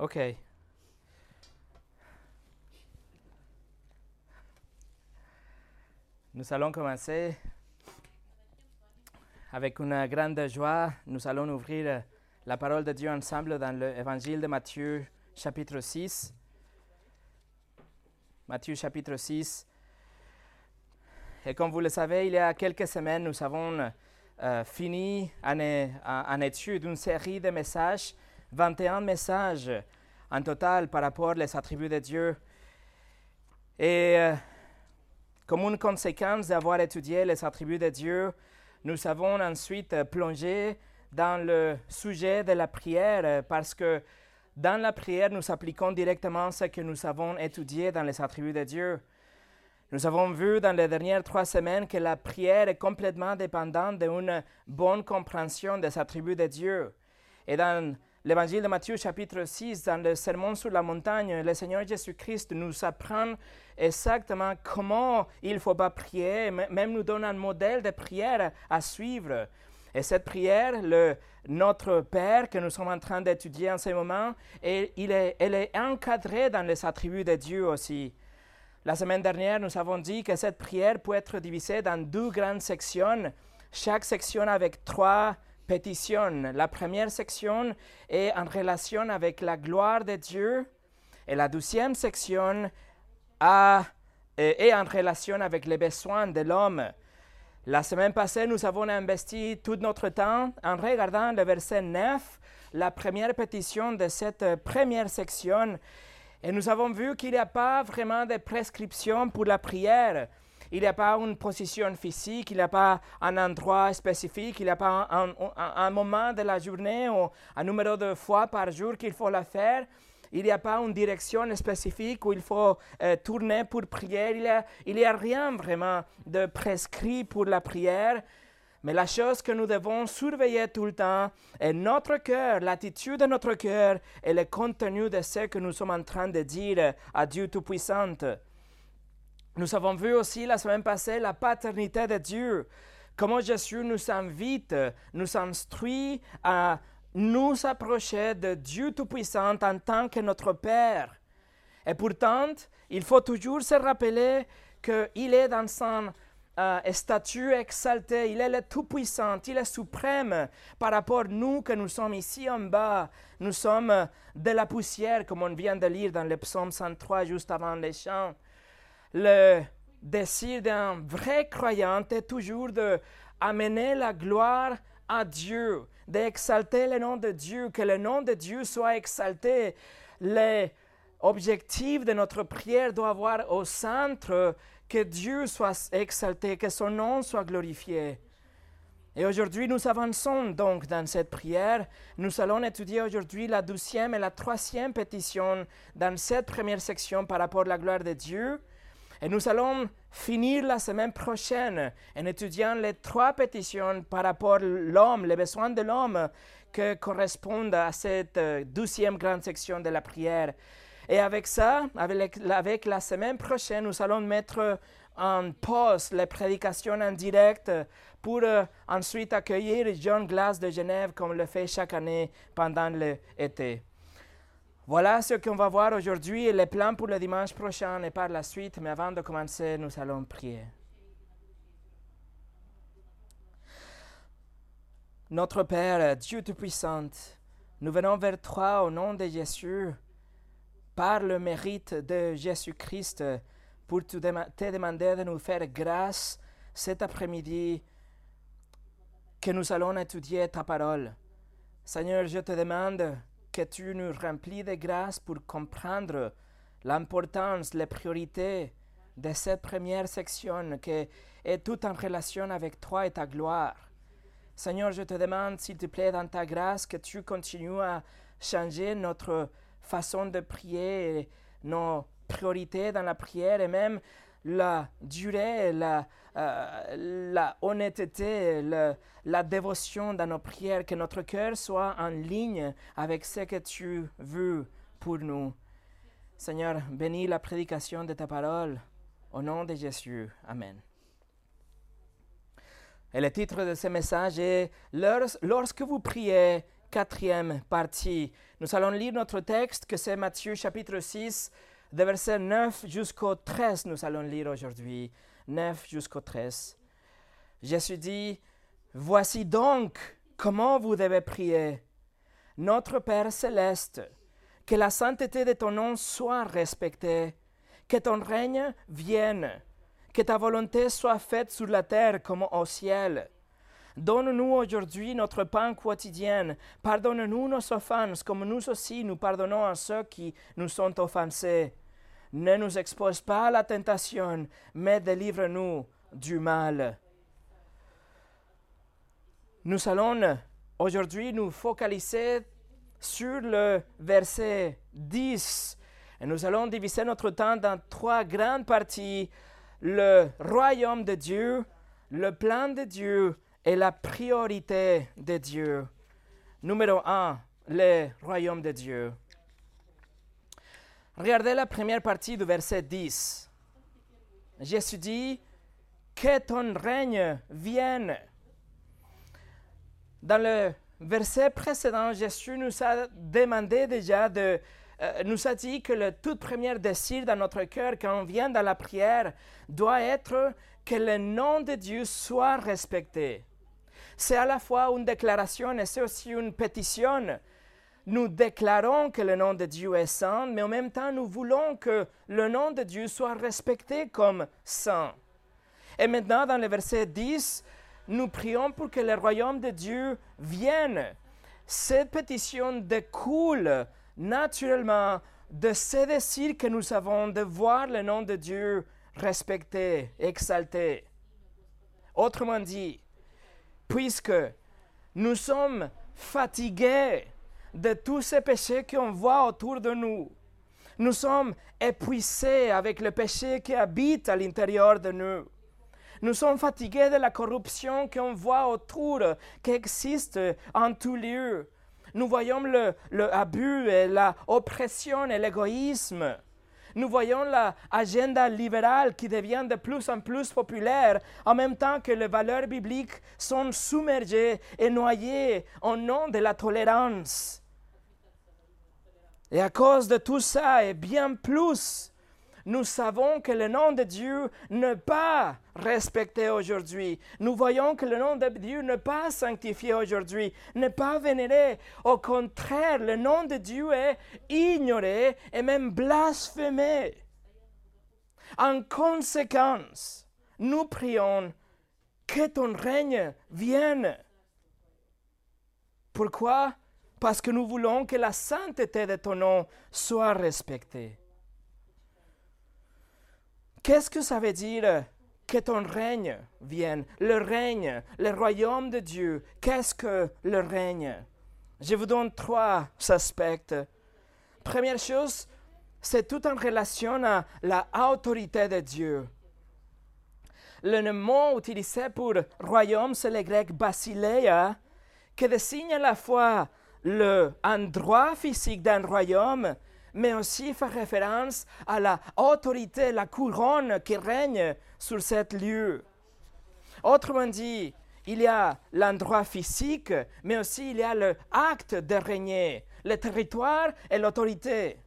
OK. Nous allons commencer avec une grande joie. Nous allons ouvrir la parole de Dieu ensemble dans l'évangile de Matthieu, chapitre 6. Matthieu, chapitre 6. Et comme vous le savez, il y a quelques semaines, nous avons euh, fini en, étude une série de messages, 21 messages en total par rapport aux attributs de Dieu. Et euh, comme une conséquence d'avoir étudié les attributs de Dieu, nous avons ensuite plongé dans le sujet de la prière parce que dans la prière, nous appliquons directement ce que nous avons étudié dans les attributs de Dieu. Nous avons vu dans les dernières trois semaines que la prière est complètement dépendante d'une bonne compréhension des attributs de Dieu. Et dans l'évangile de Matthieu chapitre 6, dans le sermon sur la montagne, le Seigneur Jésus-Christ nous apprend exactement comment il ne faut pas prier, même nous donne un modèle de prière à suivre. Et cette prière, le Notre Père que nous sommes en train d'étudier en ce moment, et il est, elle est encadrée dans les attributs de Dieu aussi. La semaine dernière, nous avons dit que cette prière peut être divisée dans deux grandes sections, chaque section avec trois La première section est en relation avec la gloire de Dieu et la deuxième section est en relation avec les besoins de l'homme. La semaine passée, nous avons investi tout notre temps en regardant le verset 9, la première pétition de cette première section. Et nous avons vu qu'il n'y a pas vraiment de prescription pour la prière. Il n'y a pas une position physique, il n'y a pas un endroit spécifique, il n'y a pas un, moment de la journée ou un numéro de fois par jour qu'il faut la faire. Il n'y a pas une direction spécifique où il faut euh, tourner pour prier. Il n'y a, a, rien vraiment de prescrit pour la prière. Mais la chose que nous devons surveiller tout le temps est notre cœur, l'attitude de notre cœur et le contenu de ce que nous sommes en train de dire à Dieu Tout-Puissant. Nous avons vu aussi la semaine passée la paternité de Dieu, comment Jésus nous invite, nous instruit à nous approcher de Dieu Tout-Puissant en tant que notre Père. Et pourtant, il faut toujours se rappeler qu'il est dans son euh, statut exalté, il est le Tout-Puissant, il est suprême par rapport à nous que nous sommes ici en bas. Nous sommes de la poussière, comme on vient de lire dans le psaume 103 juste avant les chants. Le désir d'un vrai croyant est toujours d'amener la gloire à Dieu, d'exalter le nom de Dieu, que le nom de Dieu soit exalté. L'objectif de notre prière doit avoir au centre que Dieu soit exalté, que son nom soit glorifié. Et aujourd'hui, nous avançons donc dans cette prière. Nous allons étudier aujourd'hui la douzième et la troisième pétition dans cette première section par rapport à la gloire de Dieu. Et nous allons finir la semaine prochaine en étudiant les trois pétitions par rapport à l'homme, les besoins de l'homme qui correspondent à cette euh, douzième grande section de la prière. Et avec ça, avec, la semaine prochaine, nous allons mettre en pause les prédications en direct pour euh, ensuite accueillir John Glass de Genève comme le fait chaque année pendant l'été. Voilà ce qu'on va voir aujourd'hui les plans pour le dimanche prochain et par la suite. Mais avant de commencer, nous allons prier. Notre Père, Dieu Tout-Puissant, nous venons vers toi au nom de Jésus, par le mérite de Jésus-Christ, pour te demander de nous faire grâce cet après-midi que nous allons étudier ta parole. Seigneur, je te demande que tu nous remplis de grâce pour comprendre l'importance, les priorités de cette première section qui est toute en relation avec toi et ta gloire. Seigneur, je te demande, s'il te plaît, dans ta grâce, que tu continues à changer notre façon de prier, nos priorités dans la prière et même la durée, la, euh, la honnêteté, la dévotion dans nos prières, que notre cœur soit en ligne avec ce que tu veux pour nous. Seigneur, bénis la prédication de ta parole. Au nom de Jésus. Amen. Et le titre de ce message est Lorsque vous priez, quatrième partie. Nous allons lire notre texte, que c'est Matthieu chapitre 6, de verset 9 jusqu'au 13, nous allons lire aujourd'hui. 9 jusqu'au 13. Jésus dit, Voici donc comment vous devez prier. Notre Père céleste, que la sainteté de ton nom soit respectée, que ton règne vienne, que ta volonté soit faite sur la terre comme au ciel. Donne-nous aujourd'hui notre pain quotidien. Pardonne-nous nos offenses, comme nous aussi nous pardonnons à ceux qui nous sont offensés. Ne nous expose pas à la tentation, mais délivre-nous du mal. Nous allons aujourd'hui nous focaliser sur le verset 10. Et nous allons diviser notre temps dans trois grandes parties. Le royaume de Dieu, le plan de Dieu et la priorité de Dieu. Numéro un, le royaume de Dieu. Regardez la première partie du verset 10. Jésus dit, que ton règne vienne. Dans le verset précédent, Jésus nous a demandé déjà de, euh, nous a dit que le tout premier désir dans notre cœur quand on vient dans la prière doit être que le nom de Dieu soit respecté. C'est à la fois une déclaration et c'est aussi une pétition. Nous déclarons que le nom de Dieu est saint, mais en même temps, nous voulons que le nom de Dieu soit respecté comme saint. Et maintenant, dans le verset 10, nous prions pour que le royaume de Dieu vienne. Cette pétition découle naturellement de ce désir que nous avons de voir le nom de Dieu respecté, exalté. Autrement dit, puisque nous sommes fatigués de tous ces péchés qu'on voit autour de nous, nous sommes épuisés avec le péché qui habite à l'intérieur de nous. Nous sommes fatigués de la corruption qu'on voit autour, qui existe en tout lieu. Nous voyons le, le abus et la oppression et l'égoïsme. Nous voyons l'agenda libérale qui devient de plus en plus populaire en même temps que les valeurs bibliques sont submergées et noyées au nom de la tolérance. Et à cause de tout ça et bien plus, nous savons que le nom de Dieu n'est pas respecté aujourd'hui. Nous voyons que le nom de Dieu n'est pas sanctifié aujourd'hui, n'est pas vénéré. Au contraire, le nom de Dieu est ignoré et même blasphémé. En conséquence, nous prions que ton règne vienne. Pourquoi? Parce que nous voulons que la sainteté de ton nom soit respectée. Qu'est-ce que ça veut dire que ton règne vienne? Le règne, le royaume de Dieu. Qu'est-ce que le règne? Je vous donne trois aspects. Première chose, c'est tout en relation à la autorité de Dieu. Le mot utilisé pour royaume, c'est le grec basileia, qui désigne la fois l'endroit physique d'un royaume, mais aussi fait référence à la autorité, la couronne qui règne sur cet lieu. Autrement dit, il y a l'endroit physique, mais aussi il y a l'acte de régner, le territoire et l'autorité.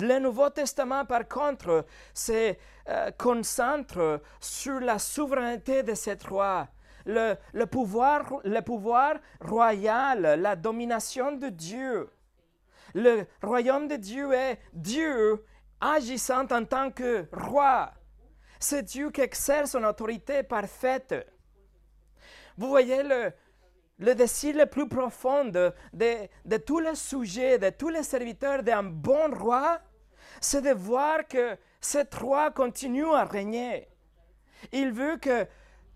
Le Nouveau Testament, par contre, se euh, concentre sur la souveraineté de cette roi, le, pouvoir, le pouvoir royal, la domination de Dieu. Le royaume de Dieu est Dieu agissant en tant que roi. C'est Dieu qui exerce son autorité parfaite. Vous voyez le, le désir le plus profond de, de, tous les sujets, de tous les serviteurs d'un bon roi, c'est de voir que cet roi continue à régner. Il veut que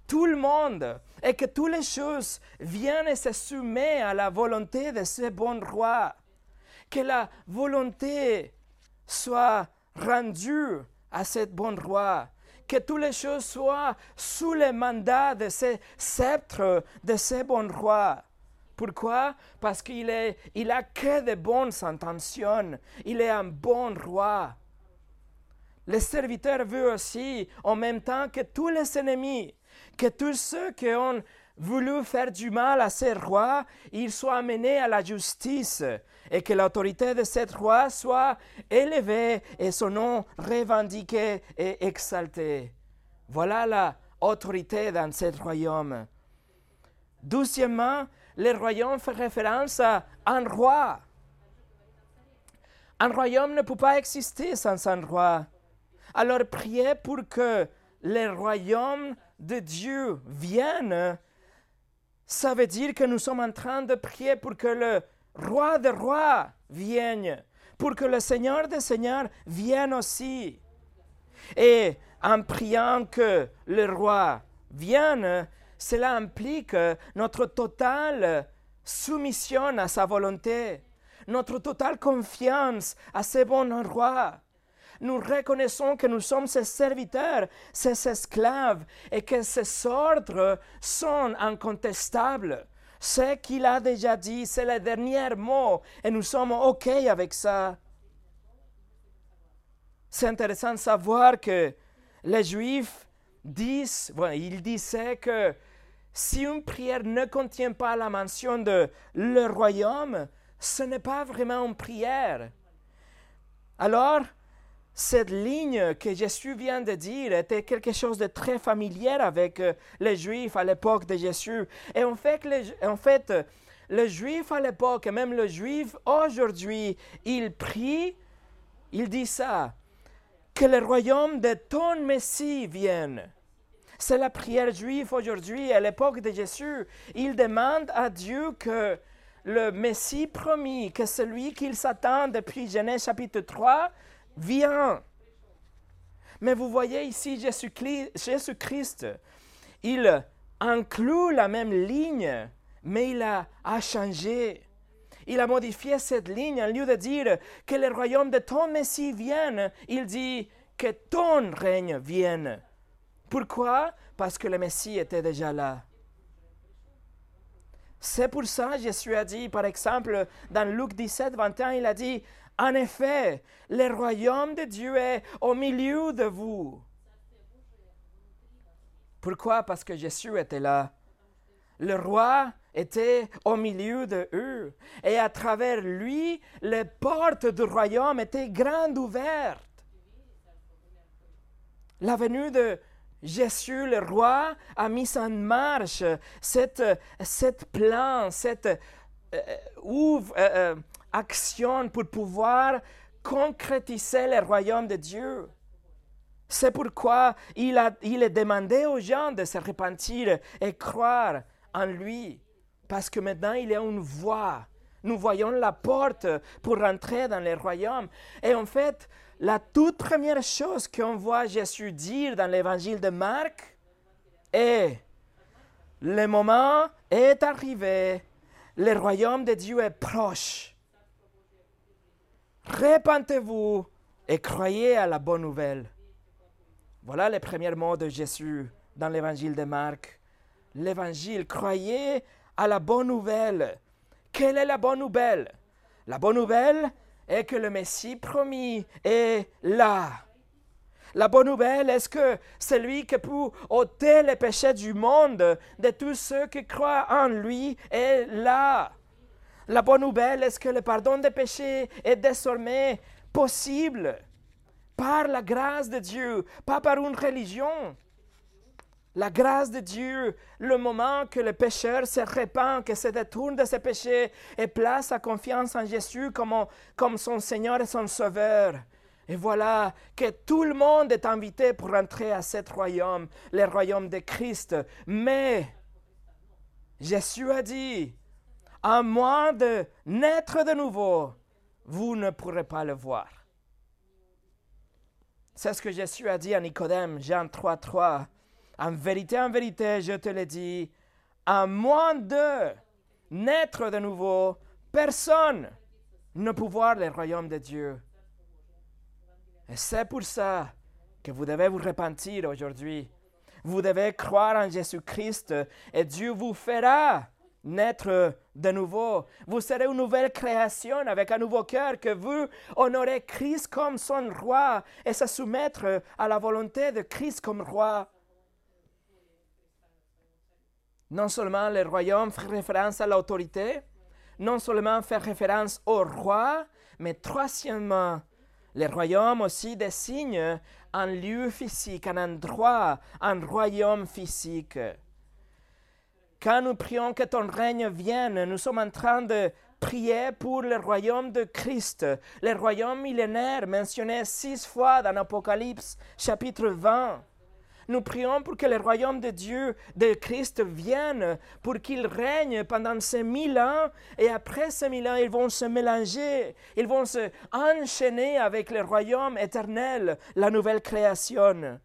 tout le monde et que toutes les choses viennent et se soumettent à la volonté de ce bon roi que la volonté soit rendue à cette bonne roi, que toutes les choses soient sous le mandat de ce sceptre, de ce bon roi. Pourquoi? Parce qu'il il a que de bonnes intentions. Il est un bon roi. Le serviteur veut aussi, en même temps que tous les ennemis, que tous ceux qui ont voulu faire du mal à ces rois, il soit amené à la justice et que l'autorité de cette roi soit élevée et son nom revendiqué et exalté. Voilà la autorité dans ce royaume. Douzièmement, le royaume fait référence à un roi. Un royaume ne peut pas exister sans un roi. Alors priez pour que le royaume de Dieu vienne. Ça veut dire que nous sommes en train de prier pour que le roi des rois vienne, pour que le Seigneur des seigneurs vienne aussi. Et en priant que le roi vienne, cela implique notre totale soumission à sa volonté notre totale confiance à ce bon roi. Nous reconnaissons que nous sommes ses serviteurs, ses esclaves, et que ses ordres sont incontestables. Ce qu'il a déjà dit, c'est le dernier mot, et nous sommes OK avec ça. C'est intéressant de savoir que les Juifs disent, ils disaient que si une prière ne contient pas la mention de le royaume, ce n'est pas vraiment une prière. Alors, cette ligne que Jésus vient de dire était quelque chose de très familier avec euh, les Juifs à l'époque de Jésus. Et en fait, en fait le Juif à l'époque, et même le Juif aujourd'hui, il prie, il dit ça, que le royaume de ton Messie vienne. C'est la prière juive aujourd'hui, à l'époque de Jésus. Il demande à Dieu que le Messie promis, que celui qu'il s'attend depuis Genèse chapitre 3 vient. Mais vous voyez ici Jésus-Christ, il inclut la même ligne, mais il a, a changé. Il a modifié cette ligne. Au lieu de dire que le royaume de ton Messie vienne, il dit que ton règne vienne. Pourquoi? Parce que le Messie était déjà là. C'est pour ça que Jésus a dit, par exemple, dans Luc 17, 21, il a dit, en effet, le royaume de Dieu est au milieu de vous. Pourquoi? Parce que Jésus était là. Le roi était au milieu de eux. Et à travers lui, les portes du royaume étaient grandes ouvertes. La venue de Jésus, le roi, a mis en marche cette, cette plan, cette euh, euh, euh, action pour pouvoir concrétiser le royaume de Dieu. C'est pourquoi il a, il a demandé aux gens de se repentir et croire en lui. Parce que maintenant, il y a une voie. Nous voyons la porte pour rentrer dans le royaume. Et en fait, la toute première chose qu'on voit Jésus dire dans l'évangile de Marc est le moment est arrivé, le royaume de Dieu est proche. Répentez-vous et croyez à la bonne nouvelle. Voilà les premiers mots de Jésus dans l'évangile de Marc. L'évangile, croyez à la bonne nouvelle. Quelle est la bonne nouvelle? La bonne nouvelle, et que le Messie promis est là. La bonne nouvelle est que celui qui peut ôter les péchés du monde, de tous ceux qui croient en lui, est là? La bonne nouvelle est que le pardon des péchés est désormais possible? Par la grâce de Dieu, pas par une religion la grâce de Dieu, le moment que le pécheur se répand, que se détourne de ses péchés et place sa confiance en Jésus comme, comme son Seigneur et son Sauveur. Et voilà que tout le monde est invité pour entrer à ce royaume, le royaume de Christ. Mais Jésus a dit, à moins de naître de nouveau, vous ne pourrez pas le voir. C'est ce que Jésus a dit à Nicodème, Jean 3, 3. En vérité, en vérité, je te le dis, à moins de naître de nouveau, personne ne peut voir le royaume de Dieu. Et c'est pour ça que vous devez vous repentir aujourd'hui. Vous devez croire en Jésus-Christ et Dieu vous fera naître de nouveau. Vous serez une nouvelle création avec un nouveau cœur que vous honorez Christ comme son roi et se soumettre à la volonté de Christ comme roi. Non seulement le royaume fait référence à l'autorité, non seulement fait référence au roi, mais troisièmement, le royaume aussi désigne un lieu physique, un endroit, un royaume physique. Quand nous prions que ton règne vienne, nous sommes en train de prier pour le royaume de Christ, le royaume millénaire mentionné six fois dans Apocalypse chapitre 20. Nous prions pour que le royaume de Dieu, de Christ, vienne, pour qu'il règne pendant ces mille ans, et après ces mille ans, ils vont se mélanger, ils vont se enchaîner avec le royaume éternel, la nouvelle création.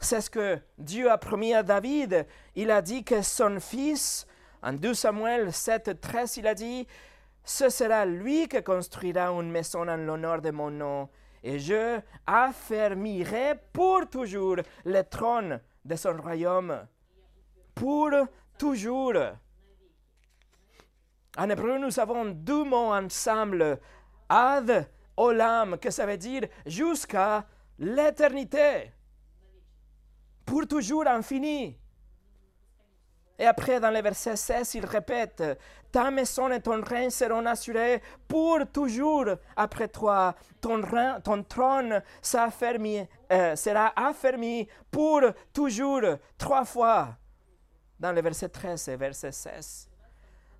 C'est ce que Dieu a promis à David. Il a dit que son fils, en 2 Samuel 7, 13, il a dit, ce sera lui qui construira une maison en l'honneur de mon nom, et je affermirai pour toujours le trône de son royaume. Pour toujours. En hébreu, nous avons deux mots ensemble, ad olam, que ça veut dire jusqu'à l'éternité. Pour toujours infini. Et après, dans le verset 16, il répète, Ta maison et ton règne seront assurés pour toujours après toi. Ton, ton trône euh, sera affermi pour toujours, trois fois. Dans le verset 13 et verset 16.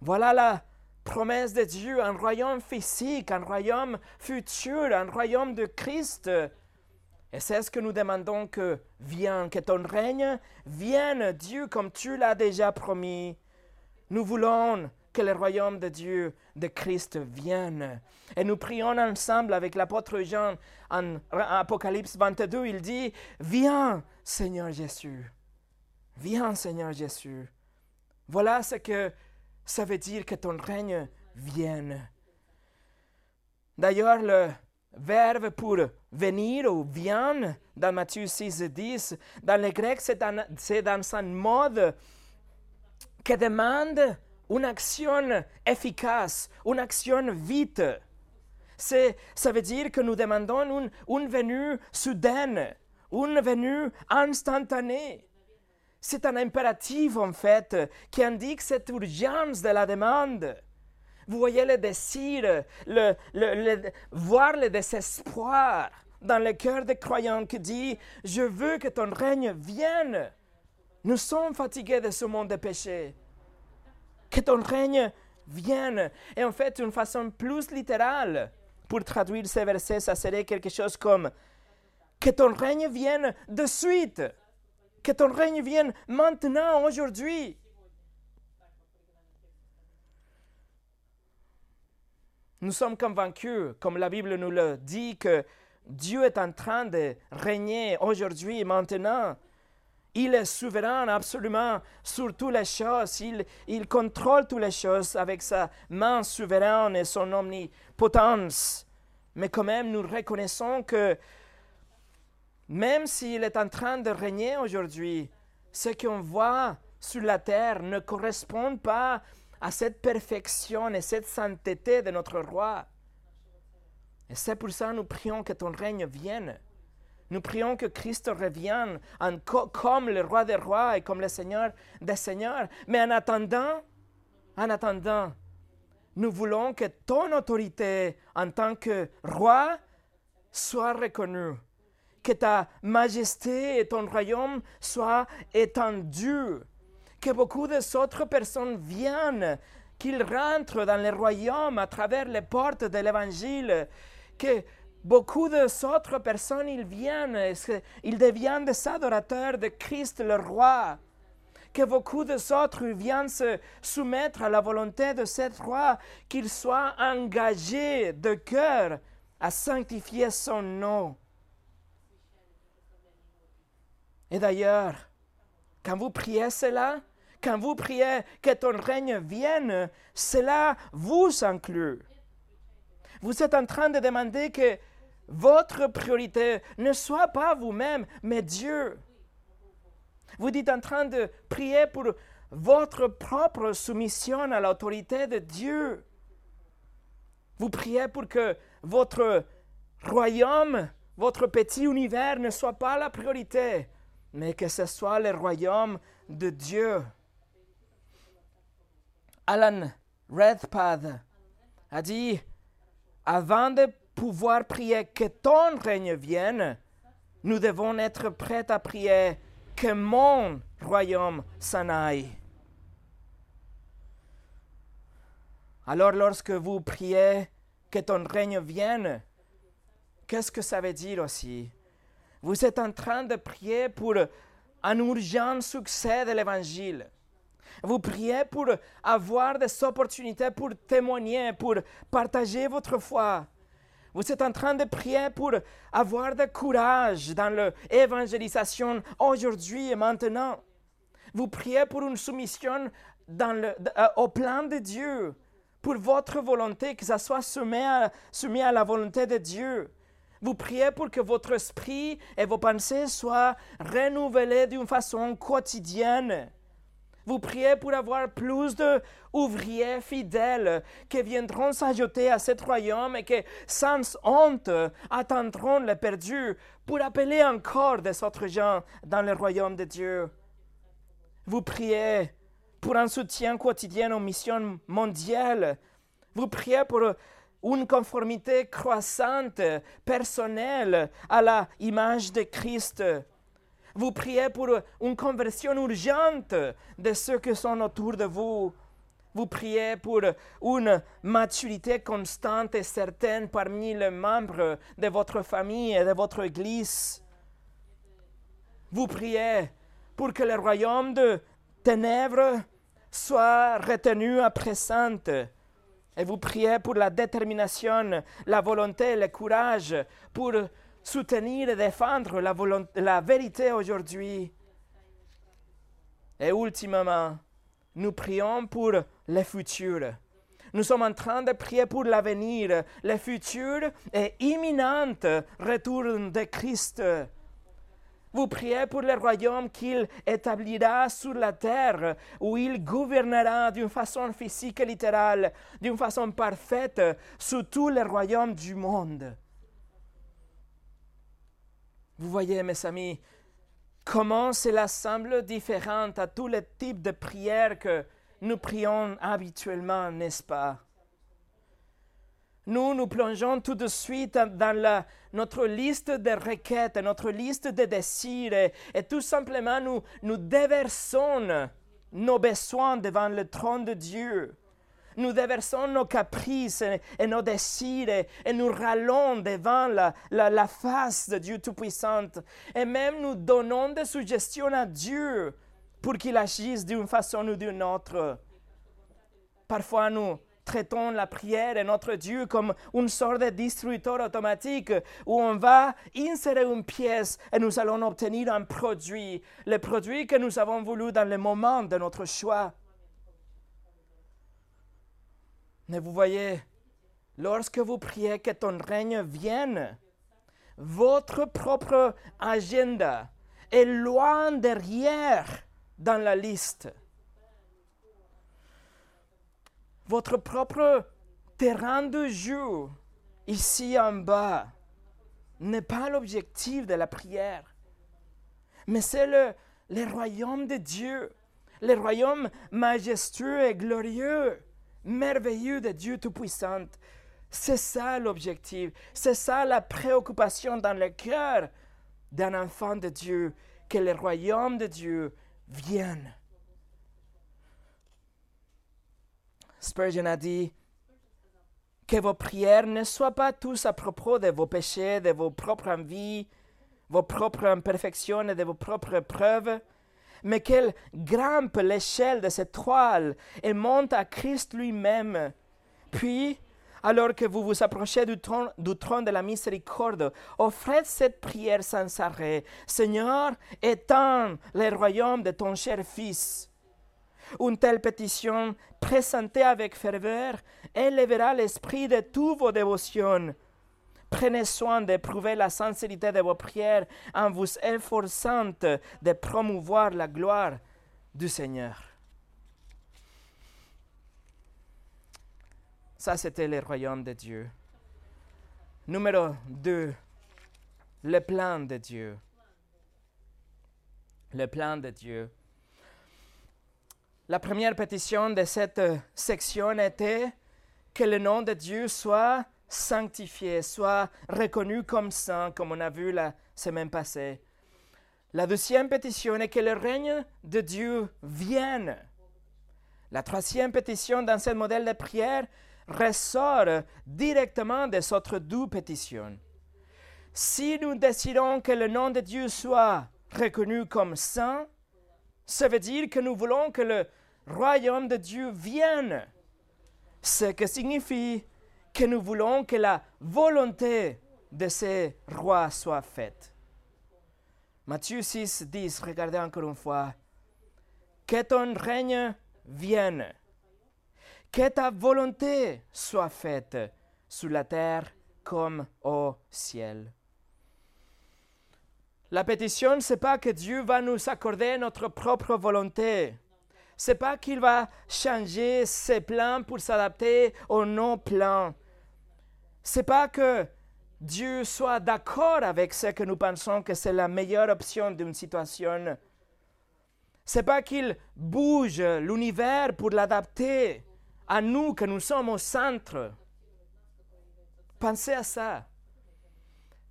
Voilà la promesse de Dieu, un royaume physique, un royaume futur, un royaume de Christ et c'est ce que nous demandons que vienne, que ton règne vienne, Dieu, comme tu l'as déjà promis. Nous voulons que le royaume de Dieu, de Christ, vienne. Et nous prions ensemble avec l'apôtre Jean en Apocalypse 22. Il dit, viens, Seigneur Jésus. Viens, Seigneur Jésus. Voilà ce que ça veut dire que ton règne vienne. D'ailleurs, le verbe pour venir ou vient dans Matthieu 6 10, dans le grec, c'est dans, dans un mode qui demande une action efficace, une action vite. Ça veut dire que nous demandons une venue soudaine, une venue instantanée. C'est un impératif en fait qui indique cette urgence de la demande. Vous voyez le désir, le, voir le désespoir dans le cœur des croyants qui dit, je veux que ton règne vienne. Nous sommes fatigués de ce monde de péché. Que ton règne vienne. Et en fait, une façon plus littérale pour traduire ces versets, ça serait quelque chose comme que ton règne vienne de suite. Que ton règne vienne maintenant, aujourd'hui. Nous sommes convaincus, comme la Bible nous le dit, que Dieu est en train de régner aujourd'hui maintenant. Il est souverain absolument sur toutes les choses. Il, il contrôle toutes les choses avec sa main souveraine et son omnipotence. Mais quand même, nous reconnaissons que même s'il est en train de régner aujourd'hui, ce qu'on voit sur la terre ne correspond pas à cette perfection et cette sainteté de notre roi. Et c'est pour ça que nous prions que ton règne vienne. Nous prions que Christ revienne comme le roi des rois et comme le Seigneur des seigneurs. Mais en attendant, en attendant, nous voulons que ton autorité en tant que roi soit reconnue, que ta majesté et ton royaume soient étendus que beaucoup d'autres personnes viennent, qu'ils rentrent dans le royaume à travers les portes de l'Évangile, que beaucoup d'autres personnes ils viennent, ils deviennent des adorateurs de Christ le roi, que beaucoup d'autres viennent se soumettre à la volonté de ce roi, qu'ils soient engagés de cœur à sanctifier son nom. Et d'ailleurs, quand vous priez cela, quand vous priez que ton règne vienne, cela vous inclut. Vous êtes en train de demander que votre priorité ne soit pas vous-même, mais Dieu. Vous êtes en train de prier pour votre propre soumission à l'autorité de Dieu. Vous priez pour que votre royaume, votre petit univers ne soit pas la priorité, mais que ce soit le royaume de Dieu. Alan Redpath a dit, avant de pouvoir prier que ton règne vienne, nous devons être prêts à prier que mon royaume s'en aille. Alors lorsque vous priez que ton règne vienne, qu'est-ce que ça veut dire aussi? Vous êtes en train de prier pour un urgent succès de l'Évangile. Vous priez pour avoir des opportunités pour témoigner, pour partager votre foi. Vous êtes en train de prier pour avoir de courage dans l'évangélisation aujourd'hui et maintenant. Vous priez pour une soumission euh, au plan de Dieu, pour votre volonté, que ça soit soumis à la volonté de Dieu. Vous priez pour que votre esprit et vos pensées soient renouvelés d'une façon quotidienne. Vous priez pour avoir plus d'ouvriers fidèles qui viendront s'ajouter à ce royaume et qui, sans honte, attendront les perdus pour appeler encore des autres gens dans le royaume de Dieu. Vous priez pour un soutien quotidien aux missions mondiales. Vous priez pour une conformité croissante, personnelle à la image de Christ. Vous priez pour une conversion urgente de ceux qui sont autour de vous. Vous priez pour une maturité constante et certaine parmi les membres de votre famille et de votre Église. Vous priez pour que le royaume de ténèbres soit retenu à présent. Et vous priez pour la détermination, la volonté, le courage, pour soutenir et défendre la, vérité aujourd'hui. Et ultimement, nous prions pour le futur. Nous sommes en train de prier pour l'avenir, le futur et imminent retour de Christ. Vous priez pour le royaume qu'il établira sur la terre, où il gouvernera d'une façon physique et littérale, d'une façon parfaite, sur tous les royaumes du monde. Vous voyez, mes amis, comment cela semble différent à tous les types de prières que nous prions habituellement, n'est-ce pas? Nous nous plongeons tout de suite dans notre liste de requêtes, notre liste de désirs, et, tout simplement nous, déversons nos besoins devant le trône de Dieu. Nous déversons nos caprices et, nos désirs et, nous râlons devant la, face de Dieu Tout-Puissant. Et même nous donnons des suggestions à Dieu pour qu'il agisse d'une façon ou d'une autre. Parfois, nous traitons la prière et notre Dieu comme une sorte de distributeur automatique où on va insérer une pièce et nous allons obtenir un produit, le produit que nous avons voulu dans le moment de notre choix. Mais vous voyez, lorsque vous priez que ton règne vienne, votre propre agenda est loin derrière dans la liste. Votre propre terrain de jeu ici en bas n'est pas l'objectif de la prière, mais c'est le, le royaume de Dieu, le royaume majestueux et glorieux merveilleux de Dieu Tout-Puissant. C'est ça l'objectif, c'est ça la préoccupation dans le cœur d'un enfant de Dieu, que le royaume de Dieu vienne. Spurgeon a dit que vos prières ne soient pas tous à propos de vos péchés, de vos propres envies, vos propres imperfections et de vos propres preuves, mais qu'elle grimpe l'échelle de cette toile et monte à Christ lui-même. Puis, alors que vous vous approchez du trône, du trône de la miséricorde, offrez cette prière sans arrêt. Seigneur, étends le royaume de ton cher Fils. Une telle pétition, présentée avec ferveur, élèvera l'esprit de toutes vos dévotions Prenez soin d'éprouver la sincérité de vos prières en vous efforçant de promouvoir la gloire du Seigneur. Ça, c'était le royaume de Dieu. Numéro 2, le plan de Dieu. Le plan de Dieu. La première pétition de cette section était que le nom de Dieu soit sanctifié, soit reconnu comme saint, comme on a vu la semaine passée. La deuxième pétition est que le règne de Dieu vienne. La troisième pétition dans ce modèle de prière ressort directement de cette deux pétitions. Si nous décidons que le nom de Dieu soit reconnu comme saint, ça veut dire que nous voulons que le royaume de Dieu vienne. Ce qui signifie que nous voulons que la volonté de ces rois soit faite. Matthieu 6, 10, regardez encore une fois. Que ton règne vienne. Que ta volonté soit faite sur la terre comme au ciel. La pétition, ce n'est pas que Dieu va nous accorder notre propre volonté. Ce n'est pas qu'il va changer ses plans pour s'adapter aux non-plans. Ce n'est pas que Dieu soit d'accord avec ce que nous pensons que c'est la meilleure option d'une situation. Ce n'est pas qu'il bouge l'univers pour l'adapter à nous que nous sommes au centre. Pensez à ça.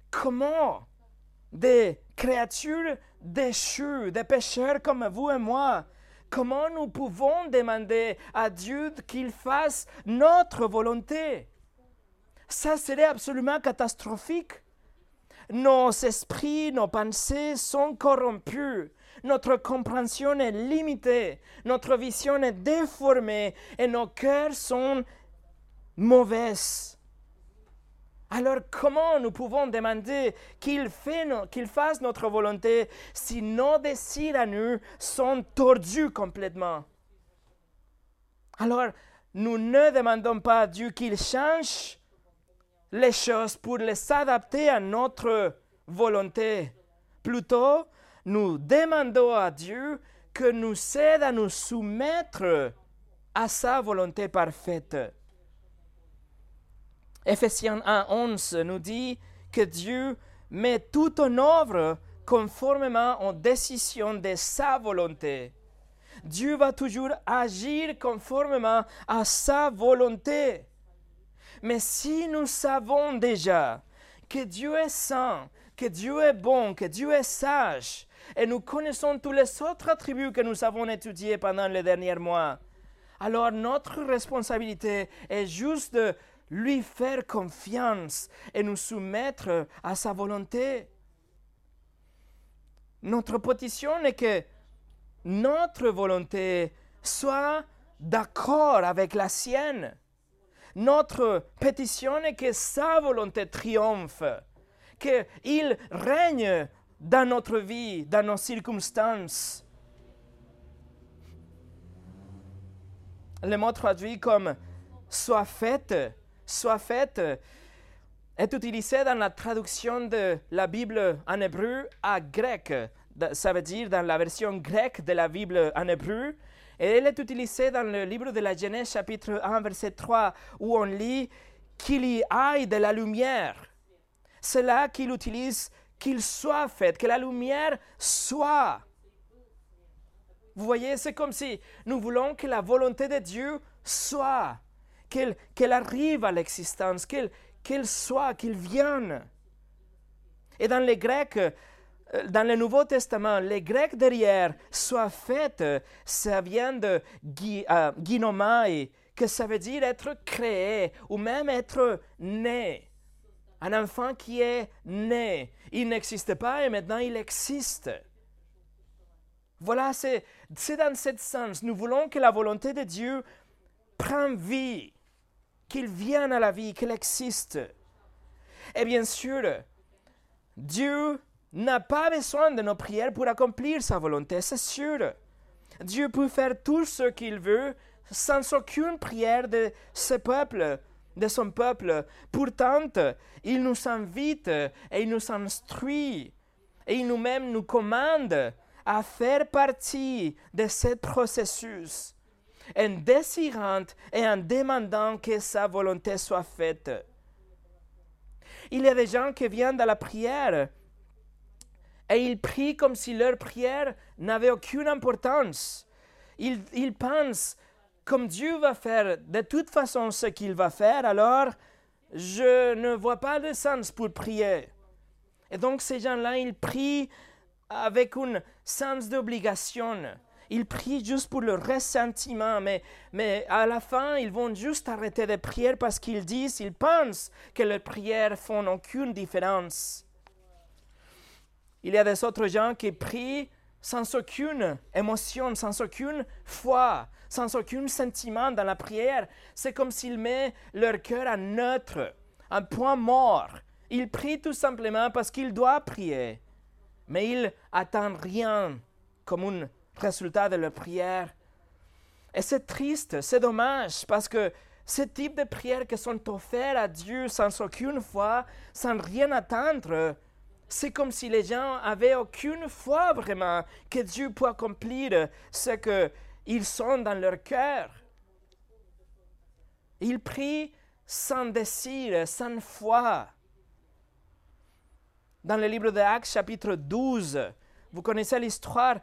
Comment des créatures déchues, des pécheurs comme vous et moi, comment nous pouvons demander à Dieu qu'il fasse notre volonté? Ça serait absolument catastrophique. Nos esprits, nos pensées sont corrompus. Notre compréhension est limitée, notre vision est déformée et nos cœurs sont mauvais. Alors comment nous pouvons demander qu'il fasse notre volonté si nos désirs à nous sont tordus complètement? Alors nous ne demandons pas à Dieu qu'il change les choses pour les adapter à notre volonté. Plutôt, nous demandons à Dieu que nous aide à nous soumettre à sa volonté parfaite. Ephésiens 1, 11 nous dit que Dieu met tout en œuvre conformément aux décisions de sa volonté. Dieu va toujours agir conformément à sa volonté. Mais si nous savons déjà que Dieu est saint, que Dieu est bon, que Dieu est sage, et nous connaissons tous les autres attributs que nous avons étudiés pendant les derniers mois, alors notre responsabilité est juste de lui faire confiance et nous soumettre à sa volonté. Notre position est que notre volonté soit d'accord avec la sienne. Notre pétition est que sa volonté triomphe, qu'il règne dans notre vie, dans nos circonstances. Le mot traduit comme soit faite soit faite est utilisé dans la traduction de la Bible en hébreu à grec. Ça veut dire dans la version grecque de la Bible en hébreu. Et elle est utilisée dans le livre de la Genèse chapitre 1 verset 3 où on lit qu'il y aille de la lumière. C'est là qu'il utilise qu'il soit fait, que la lumière soit. Vous voyez, c'est comme si nous voulons que la volonté de Dieu soit qu'elle arrive à l'existence, qu'elle soit, qu'elle vienne. Et dans les Grecs, euh, dans le Nouveau Testament, les Grecs derrière, soit fait, ça vient de ginomai, euh, que ça veut dire être créé ou même être né. Un enfant qui est né, il n'existe pas et maintenant il existe. Voilà, c'est dans ce sens. Nous voulons que la volonté de Dieu prenne vie qu'il vienne à la vie, qu'il existe. Et bien sûr, Dieu n'a pas besoin de nos prières pour accomplir sa volonté, c'est sûr. Dieu peut faire tout ce qu'il veut sans aucune prière de ce peuple, de son peuple. Pourtant, il nous invite et il nous instruit et il nous-même nous commande à faire partie de ce processus en désirant et en demandant que sa volonté soit faite. Il y a des gens qui viennent à la prière et ils prient comme si leur prière n'avait aucune importance. il, il pense comme Dieu va faire de toute façon ce qu'il va faire, alors je ne vois pas de sens pour prier. Et donc ces gens-là, ils prient avec un sens d'obligation. Ils prient juste pour le ressentiment, mais, mais à la fin, ils vont juste arrêter de prier parce qu'ils disent, ils pensent que leurs prières font aucune différence. Il y a des autres gens qui prient sans aucune émotion, sans aucune foi, sans aucun sentiment dans la prière. C'est comme s'ils mettent leur cœur à neutre, un point mort. Ils prient tout simplement parce qu'ils doivent prier, mais ils n'attendent rien comme un résultat de leur prière. Et c'est triste, c'est dommage, parce que ce type de prières qui sont offertes à Dieu sans aucune foi, sans rien attendre, c'est comme si les gens avaient aucune foi vraiment que Dieu peut accomplir ce qu'ils sont dans leur cœur. Ils prient sans désir, sans foi. Dans le livre de Actes, chapitre 12, vous connaissez l'histoire.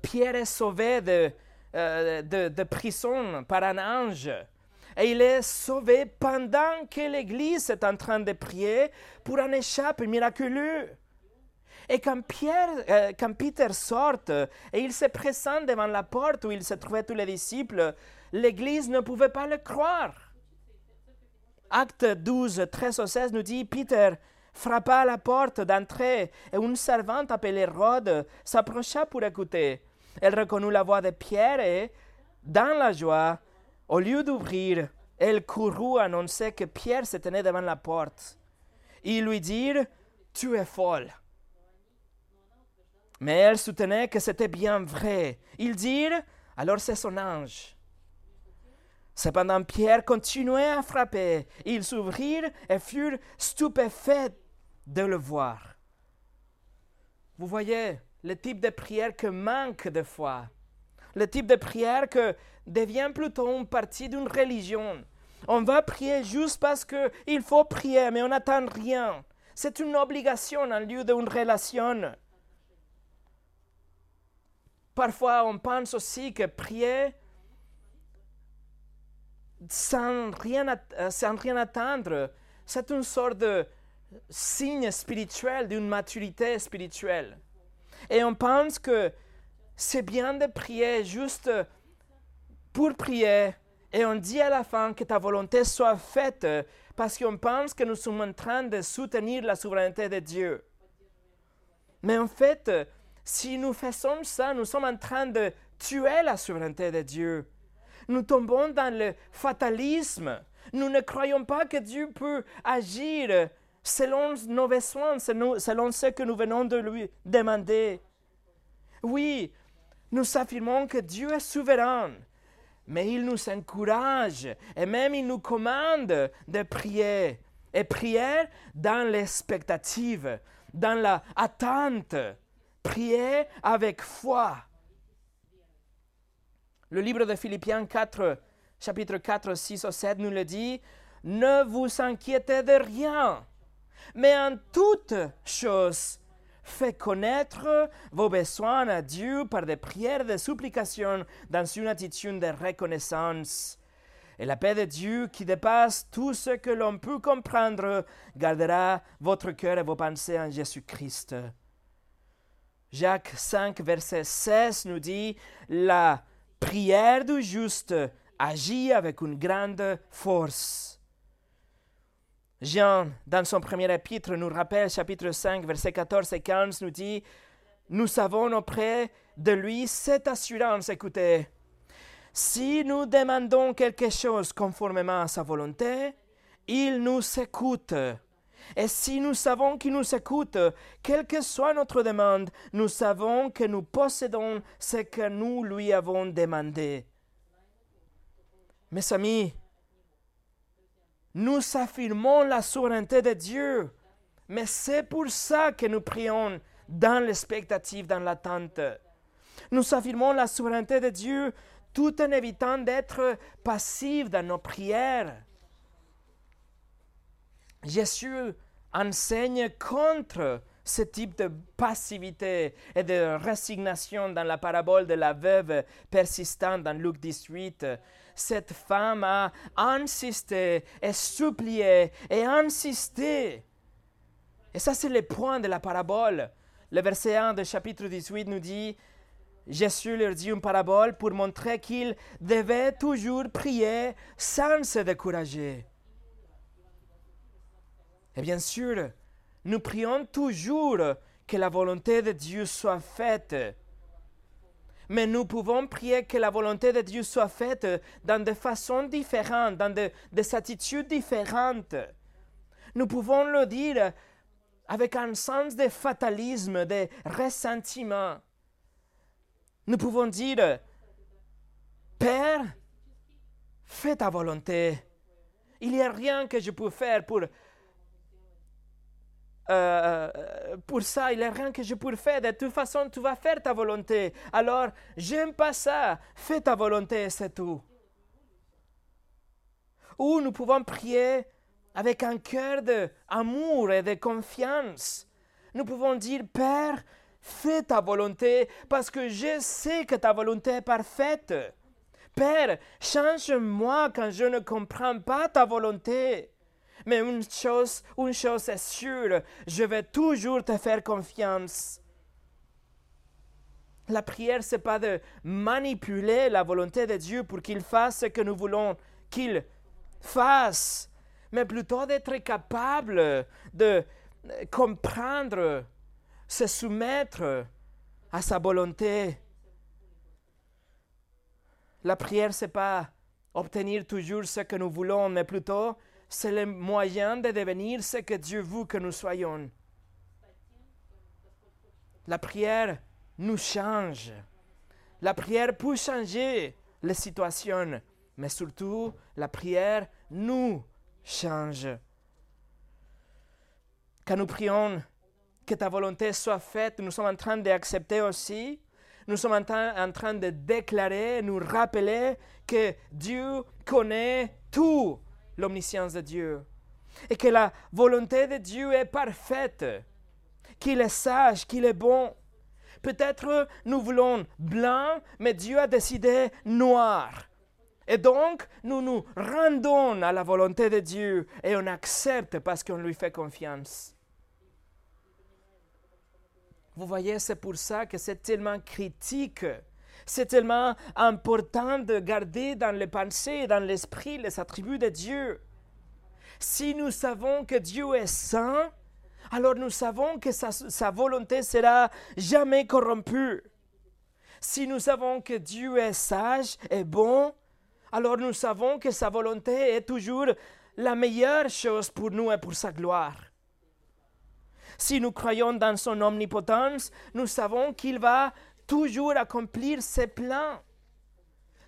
Pierre est sauvé de, euh, de, de prison par un ange. Et il est sauvé pendant que l'Église est en train de prier pour un échappe miraculeux. Et quand, Pierre, euh, quand Peter sort et il se présente devant la porte où il se trouvaient tous les disciples, l'Église ne pouvait pas le croire. Acte 12, 13 au 16 nous dit Peter frappa à la porte d'entrée et une servante appelée Rhode s'approcha pour écouter. Elle reconnut la voix de Pierre et, dans la joie, au lieu d'ouvrir, elle courut annoncer que Pierre se tenait devant la porte. Ils lui dirent Tu es folle. Mais elle soutenait que c'était bien vrai. Ils dirent Alors c'est son ange. Cependant, Pierre continuait à frapper. Ils s'ouvrirent et furent stupéfaits de le voir. Vous voyez le type de prière que manque de foi. Le type de prière que devient plutôt une partie d'une religion. On va prier juste parce qu'il faut prier, mais on n'attend rien. C'est une obligation en lieu d'une relation. Parfois, on pense aussi que prier sans rien, euh, sans rien attendre, c'est une sorte de signe spirituel d'une maturité spirituelle. Et on pense que c'est bien de prier juste pour prier et on dit à la fin que ta volonté soit faite parce qu'on pense que nous sommes en train de soutenir la souveraineté de Dieu. Mais en fait, si nous faisons ça, nous sommes en train de tuer la souveraineté de Dieu. Nous tombons dans le fatalisme. Nous ne croyons pas que Dieu peut agir selon nos besoins, selon ce que nous venons de lui demander. Oui, nous affirmons que Dieu est souverain, mais il nous encourage et même il nous commande de prier. Et prier dans l'expectative, dans l'attente. Prier avec foi. Le livre de Philippiens 4, chapitre 4, 6 au 7 nous le dit, Ne vous inquiétez de rien, mais en toute chose, faites connaître vos besoins à Dieu par des prières et des supplications dans une attitude de reconnaissance. Et la paix de Dieu, qui dépasse tout ce que l'on peut comprendre, gardera votre cœur et vos pensées en Jésus-Christ. Jacques 5, verset 16 nous dit, La prière du juste agit avec une grande force. Jean, dans son premier épître, nous rappelle, chapitre 5, verset 14 et 15, nous dit, nous avons auprès de lui cette assurance, écoutez, si nous demandons quelque chose conformément à sa volonté, il nous écoute. Et si nous savons qu'il nous écoute, quelle que soit notre demande, nous savons que nous possédons ce que nous lui avons demandé. Mes amis, nous affirmons la souveraineté de Dieu, mais c'est pour ça que nous prions dans l'expectative, dans l'attente. Nous affirmons la souveraineté de Dieu tout en évitant d'être passifs dans nos prières. Jésus enseigne contre ce type de passivité et de résignation dans la parabole de la veuve persistante dans Luc 18. Cette femme a insisté et supplié et insisté. Et ça, c'est le point de la parabole. Le verset 1 du chapitre 18 nous dit Jésus leur dit une parabole pour montrer qu'ils devaient toujours prier sans se décourager. Et bien sûr, nous prions toujours que la volonté de Dieu soit faite. Mais nous pouvons prier que la volonté de Dieu soit faite dans des façons différentes, dans des attitudes différentes. Nous pouvons le dire avec un sens de fatalisme, de ressentiment. Nous pouvons dire, Père, fais ta volonté. Il n'y a rien que je peux faire pour, euh, pour ça. Il n'y a rien que je peux faire. De toute façon, tu vas faire ta volonté. Alors, j'aime pas ça. Fais ta volonté, c'est tout. Ou nous pouvons prier avec un cœur d'amour et de confiance. Nous pouvons dire, Père, fais ta volonté parce que je sais que ta volonté est parfaite. Père, change-moi quand je ne comprends pas ta volonté. Mais une chose, une chose est sûre, je vais toujours te faire confiance. La prière, ce n'est pas de manipuler la volonté de Dieu pour qu'il fasse ce que nous voulons qu'il fasse, mais plutôt d'être capable de comprendre se soumettre à sa volonté. La prière, ce n'est pas obtenir toujours ce que nous voulons, mais plutôt c'est le moyen de devenir ce que Dieu veut que nous soyons. La prière nous change. La prière peut changer les situations, mais surtout la prière nous change. Quand nous prions que ta volonté soit faite, nous sommes en train d'accepter aussi, nous sommes en train, de déclarer, nous rappeler que Dieu connaît tout l'omniscience de Dieu et que la volonté de Dieu est parfaite, qu'il est sage, qu'il est bon. Peut-être nous voulons blanc, mais Dieu a décidé noir. Et donc, nous nous rendons à la volonté de Dieu et on accepte parce qu'on lui fait confiance. Vous voyez, c'est pour ça que c'est tellement critique. C'est tellement important de garder dans les pensées, dans l'esprit, les attributs de Dieu. Si nous savons que Dieu est saint, alors nous savons que sa, sa volonté sera jamais corrompue. Si nous savons que Dieu est sage et bon, alors nous savons que sa volonté est toujours la meilleure chose pour nous et pour sa gloire. Si nous croyons dans son omnipotence, nous savons qu'il va toujours accomplir ses plans.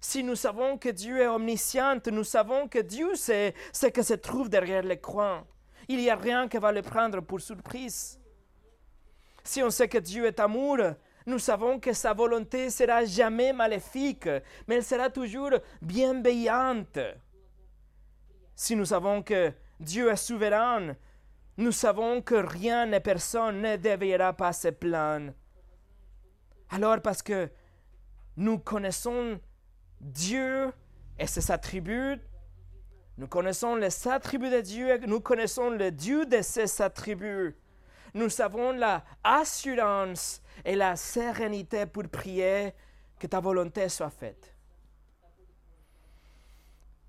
Si nous savons que Dieu est omniscient, nous savons que Dieu sait ce que se trouve derrière l'écran. Il n'y a rien qui va le prendre pour surprise. Si on sait que Dieu est amour, nous savons que sa volonté sera jamais maléfique, mais elle sera toujours bienveillante. Si nous savons que Dieu est souverain, nous savons que rien et personne ne devra pas se plaindre. Alors parce que nous connaissons Dieu et ses attributs, nous connaissons les attributs de Dieu nous connaissons le Dieu de ses attributs. Nous avons la assurance et la sérénité pour prier que ta volonté soit faite.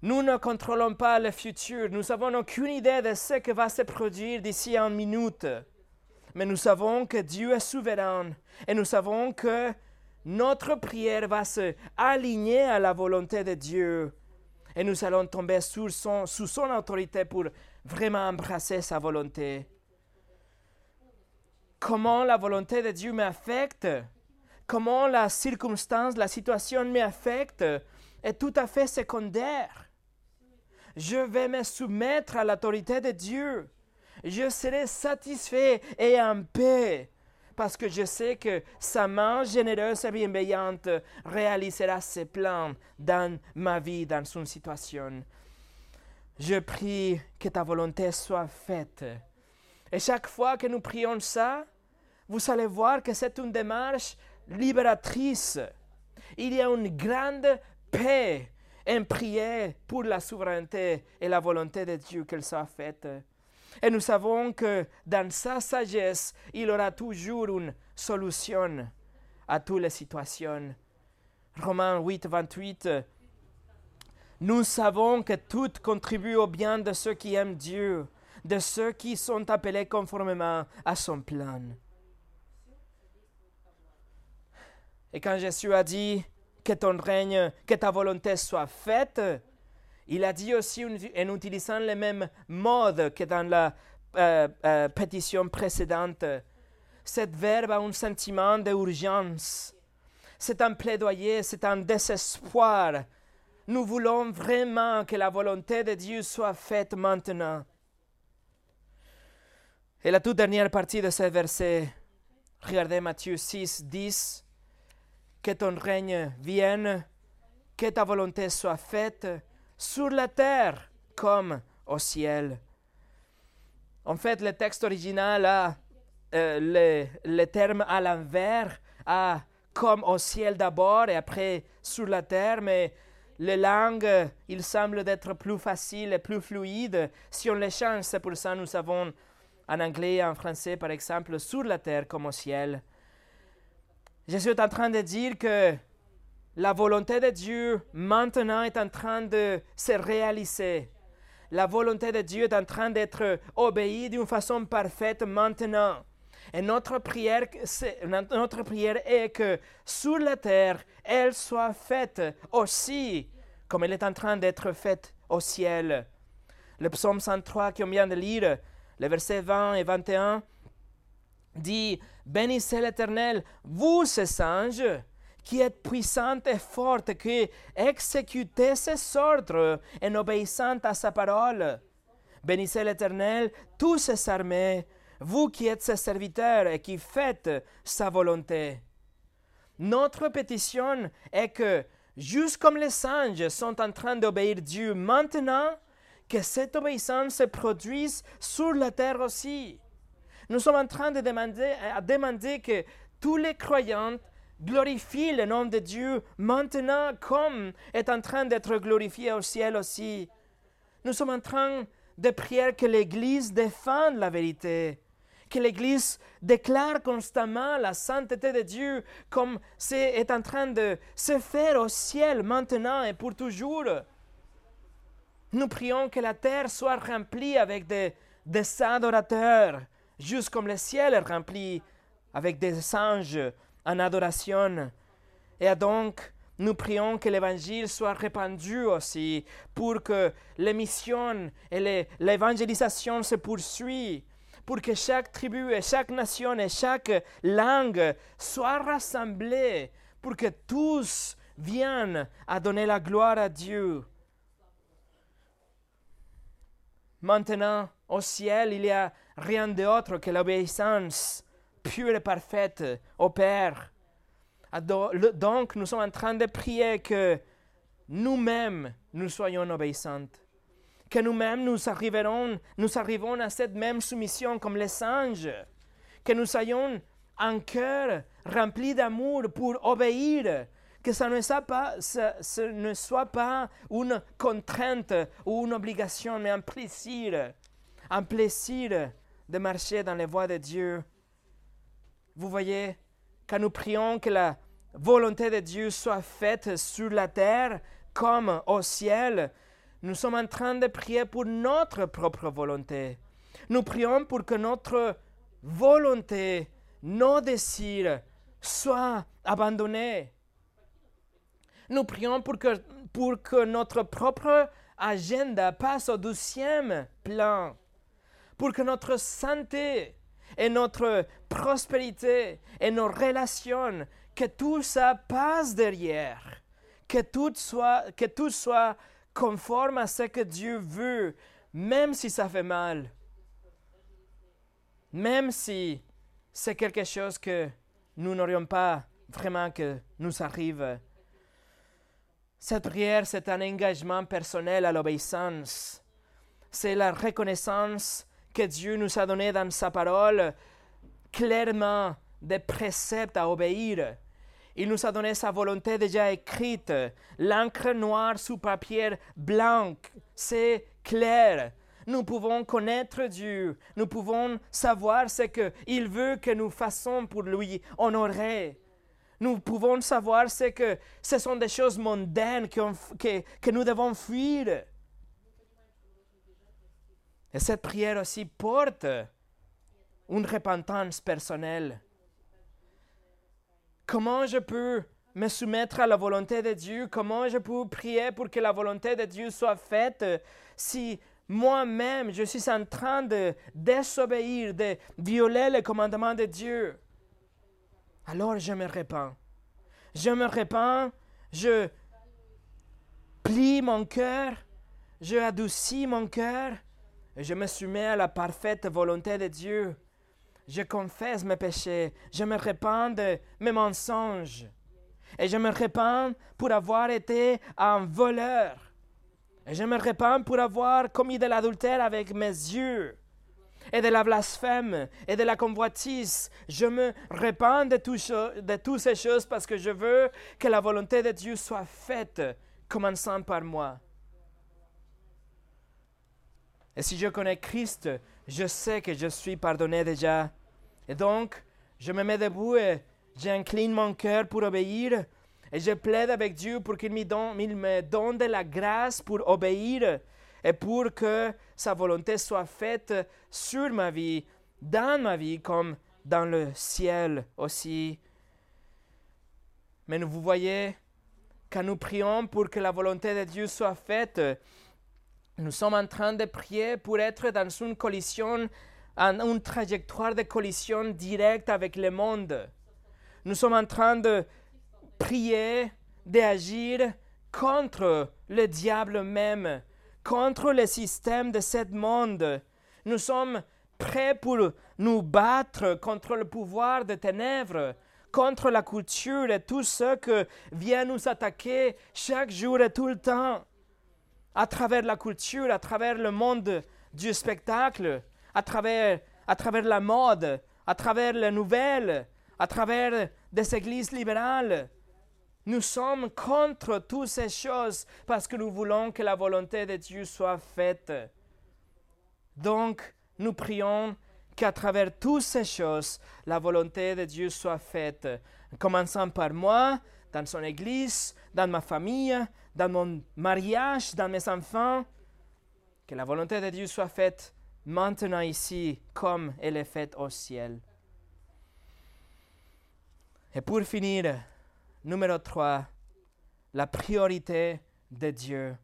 Nous ne contrôlons pas le futur. Nous n'avons aucune idée de ce qui va se produire d'ici une minute. Mais nous savons que Dieu est souverain et nous savons que notre prière va se aligner à la volonté de Dieu. Et nous allons tomber sous son, sous son autorité pour vraiment embrasser sa volonté. Comment la volonté de Dieu m'affecte, comment la circonstance, la situation m'affecte, est tout à fait secondaire je vais me soumettre à l'autorité de Dieu. Je serai satisfait et en paix parce que je sais que sa main généreuse et bienveillante réalisera ses plans dans ma vie, dans une situation. Je prie que ta volonté soit faite. Et chaque fois que nous prions ça, vous allez voir que c'est une démarche libératrice. Il y a une grande paix en prier pour la souveraineté et la volonté de Dieu qu'elle soit faite. Et nous savons que dans sa sagesse, il aura toujours une solution à toutes les situations. Romains 8, 28. Nous savons que tout contribue au bien de ceux qui aiment Dieu, de ceux qui sont appelés conformément à son plan. Et quand Jésus a dit que ton règne, que ta volonté soit faite, il a dit aussi en utilisant le même mode que dans la euh, euh, pétition précédente. Cet verbe a un sentiment d'urgence. C'est un plaidoyer, c'est un désespoir. Nous voulons vraiment que la volonté de Dieu soit faite maintenant. Et la toute dernière partie de ce verset, regardez Matthieu 6, 10. Que ton règne vienne, que ta volonté soit faite sur la terre comme au ciel. En fait, le texte original a euh, le, terme à l'envers, a comme au ciel d'abord et après sur la terre, mais les langues, il semble être plus facile et plus fluide si on les change. C'est pour ça que nous avons en anglais et en français, par exemple, sur la terre comme au ciel. Jésus est en train de dire que la volonté de Dieu maintenant est en train de se réaliser. La volonté de Dieu est en train d'être obéie d'une façon parfaite maintenant. Et notre prière, notre prière est que sur la terre, elle soit faite aussi comme elle est en train d'être faite au ciel. Le psaume 103 qu'on vient de lire, les versets 20 et 21, dit Bénissez l'Éternel, vous ces anges, qui êtes puissante et forte, qui exécutez ses ordres en obéissant à sa parole. Bénissez l'Éternel, tous ses armées, vous qui êtes ses serviteurs et qui faites sa volonté. Notre pétition est que, juste comme les anges sont en train d'obéir Dieu maintenant, que cette obéissance se produise sur la terre aussi. Nous sommes en train de demander, à demander que tous les croyants glorifie le nom de Dieu maintenant comme est en train d'être glorifié au ciel aussi. Nous sommes en train de prier que l'Église défende la vérité, que l'Église déclare constamment la sainteté de Dieu comme c'est est en train de se faire au ciel maintenant et pour toujours. Nous prions que la terre soit remplie avec des, des adorateurs, juste comme le ciel est rempli avec des anges en adoration. Et donc, nous prions que l'Évangile soit répandu aussi pour que les missions et l'évangélisation se poursuivent, pour que chaque tribu et chaque nation et chaque langue soient rassemblées, pour que tous viennent à donner la gloire à Dieu. Maintenant, au ciel, il n'y a rien d'autre que l'obéissance pure et parfaite au Père. Donc, nous sommes en train de prier que nous-mêmes, nous soyons obéissantes. Que nous-mêmes, nous arriverons, nous à cette même soumission comme les anges. Que nous soyons un cœur rempli d'amour pour obéir. Que ça ne, soit pas, ce ne soit pas une contrainte ou une obligation, mais un plaisir. Un plaisir de marcher dans les voies de Dieu vous voyez, quand nous prions que la volonté de Dieu soit faite sur la terre comme au ciel, nous sommes en train de prier pour notre propre volonté. Nous prions pour que notre volonté, nos désirs soient abandonnés. Nous prions pour que, pour que notre propre agenda passe au douzième plan, pour que notre santé et notre prospérité et nos relations, que tout ça passe derrière, que tout soit, que tout soit conforme à ce que Dieu veut, même si ça fait mal, même si c'est quelque chose que nous n'aurions pas vraiment que nous arrive. Cette prière, c'est un engagement personnel à l'obéissance. C'est la reconnaissance que Dieu nous a donné dans sa parole, clairement des préceptes à obéir. Il nous a donné sa volonté déjà écrite, l'encre noire sous papier blanc. C'est clair. Nous pouvons connaître Dieu. Nous pouvons savoir ce qu'il veut que nous fassions pour lui honorer. Nous pouvons savoir ce que ce sont des choses mondaines que, que nous devons fuir. Et cette prière aussi porte une repentance personnelle. Comment je peux me soumettre à la volonté de Dieu? Comment je peux prier pour que la volonté de Dieu soit faite? Si moi-même je suis en train de désobéir, de violer les commandements de Dieu? Alors je me répands. Je me répands, je plie mon cœur, je adoucis mon cœur, je me soumets à la parfaite volonté de Dieu. Je confesse mes péchés, je me répands de mes mensonges, et je me répands pour avoir été un voleur, et je me répands pour avoir commis de l'adultère avec mes yeux et de la blasphème et de la convoitise. Je me répands de, de toutes ces choses parce que je veux que la volonté de Dieu soit faite, commençant par moi. Et si je connais Christ, je sais que je suis pardonné déjà. Et donc, je me mets debout et j'incline mon cœur pour obéir. Et je plaide avec Dieu pour qu'il me donne, de la grâce pour obéir et pour que sa volonté soit faite sur ma vie, dans ma vie comme dans le ciel aussi. Mais vous voyez, quand nous prions pour que la volonté de Dieu soit faite, nous sommes en train de prier pour être dans une collision, une trajectoire de collision directe avec le monde. Nous sommes en train de prier, d'agir contre le diable même, contre le système de ce monde. Nous sommes prêts pour nous battre contre le pouvoir des ténèbres, contre la culture et tout ce que vient nous attaquer chaque jour et tout le temps. À travers la culture, à travers le monde du spectacle, à travers, à travers la mode, à travers les nouvelles, à travers des églises libérales, nous sommes contre toutes ces choses parce que nous voulons que la volonté de Dieu soit faite. Donc, nous prions qu'à travers toutes ces choses, la volonté de Dieu soit faite, commençant par moi, dans son Église, dans ma famille, dans mon mariage, dans mes enfants, que la volonté de Dieu soit faite maintenant ici comme elle est faite au ciel. Et pour finir, Numéro 3, la priorité de Dieu.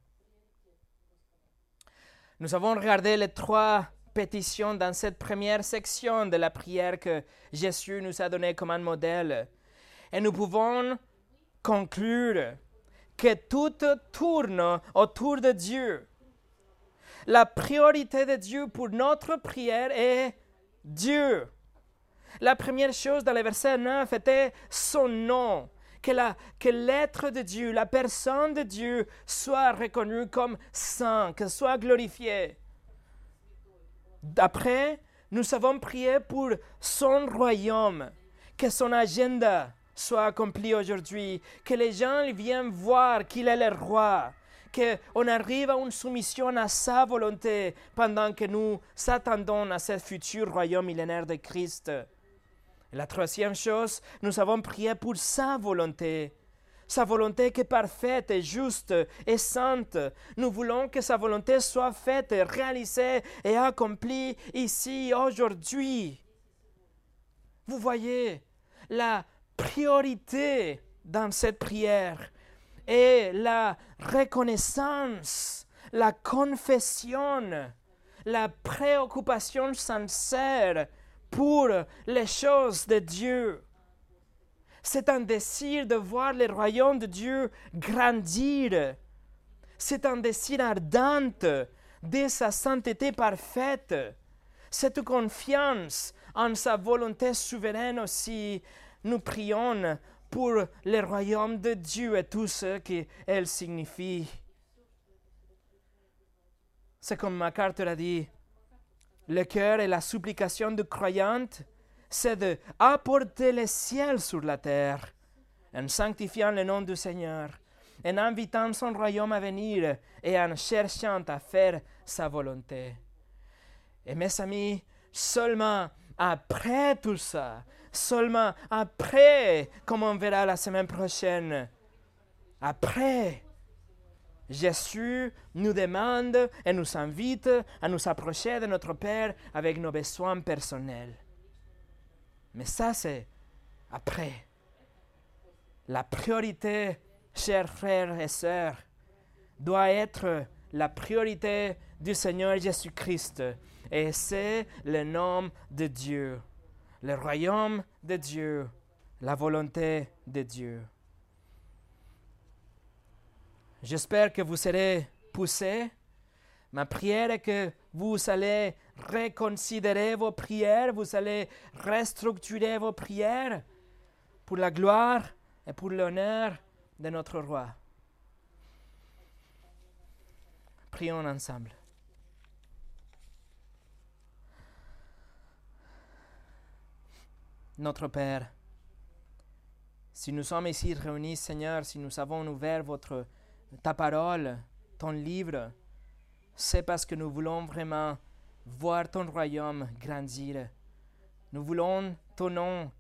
Nous avons regardé les trois pétitions dans cette première section de la prière que Jésus nous a donnée comme un modèle. Et nous pouvons conclure que tout tourne autour de Dieu. La priorité de Dieu pour notre prière est Dieu. La première chose dans le verset 9 était son nom que, l'être de Dieu, la personne de Dieu soit reconnue comme saint, que soit glorifiée. Après, nous avons prié pour son royaume, que son agenda soit accompli aujourd'hui, que les gens viennent voir qu'il est le roi, qu'on arrive à une soumission à sa volonté pendant que nous attendons à ce futur royaume millénaire de Christ la troisième chose, nous avons prié pour sa volonté. Sa volonté qui est parfaite et juste et sainte. Nous voulons que sa volonté soit faite, réalisée et accomplie ici, aujourd'hui. Vous voyez, la priorité dans cette prière est la reconnaissance, la confession, la préoccupation sincère pour les choses de Dieu. C'est un désir de voir le royaume de Dieu grandir. C'est un désir ardent de sa sainteté parfaite. Cette confiance en sa volonté souveraine aussi. Nous prions pour le royaume de Dieu et tout ce qu'elle signifie. C'est comme MacArthur a dit, le cœur et la supplication du croyant c'est d'apporter le ciel sur la terre, en sanctifiant le nom du Seigneur, en invitant son royaume à venir et en cherchant à faire sa volonté. Et mes amis, seulement après tout ça, seulement après, comme on verra la semaine prochaine, après, Jésus nous demande et nous invite à nous approcher de notre Père avec nos besoins personnels. Mais ça, c'est après. La priorité, chers frères et sœurs, doit être la priorité du Seigneur Jésus-Christ. Et c'est le nom de Dieu, le royaume de Dieu, la volonté de Dieu. J'espère que vous serez poussés. Ma prière est que vous allez reconsidérer vos prières, vous allez restructurer vos prières pour la gloire et pour l'honneur de notre roi. Prions ensemble. Notre Père, si nous sommes ici réunis, Seigneur, si nous avons ouvert ta parole, ton livre, c'est parce que nous voulons vraiment voir ton royaume grandir. Nous voulons ton nom,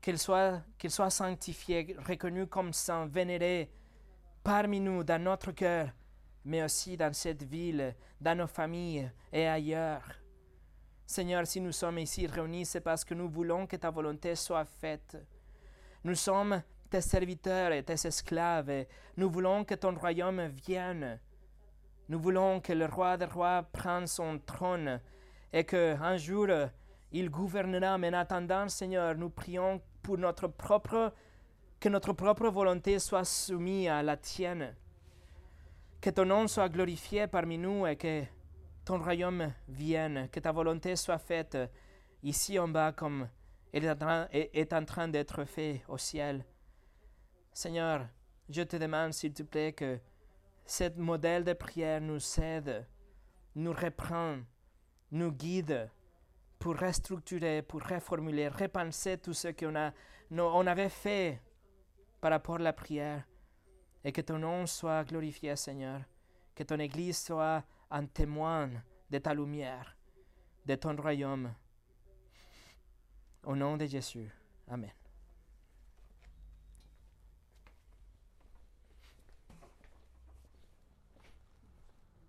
qu'il soit sanctifié, reconnu comme saint, vénéré parmi nous, dans notre cœur, mais aussi dans cette ville, dans nos familles et ailleurs. Seigneur, si nous sommes ici réunis, c'est parce que nous voulons que ta volonté soit faite. Nous sommes tes serviteurs et tes esclaves, et nous voulons que ton royaume vienne. Nous voulons que le roi des rois prenne son trône et qu'un jour il gouvernera. Mais en attendant, Seigneur, nous prions pour notre propre, que notre propre volonté soit soumise à la tienne. Que ton nom soit glorifié parmi nous et que ton royaume vienne, que ta volonté soit faite ici en bas comme elle est en train d'être faite au ciel. Seigneur, je te demande s'il te plaît que ce modèle de prière nous aide, nous reprend, nous guide pour restructurer, pour reformuler, repenser tout ce qu'on a, on avait fait par rapport à la prière. Et que ton nom soit glorifié, Seigneur. Que ton Église soit un témoin de ta lumière, de ton royaume. Au nom de Jésus. Amen.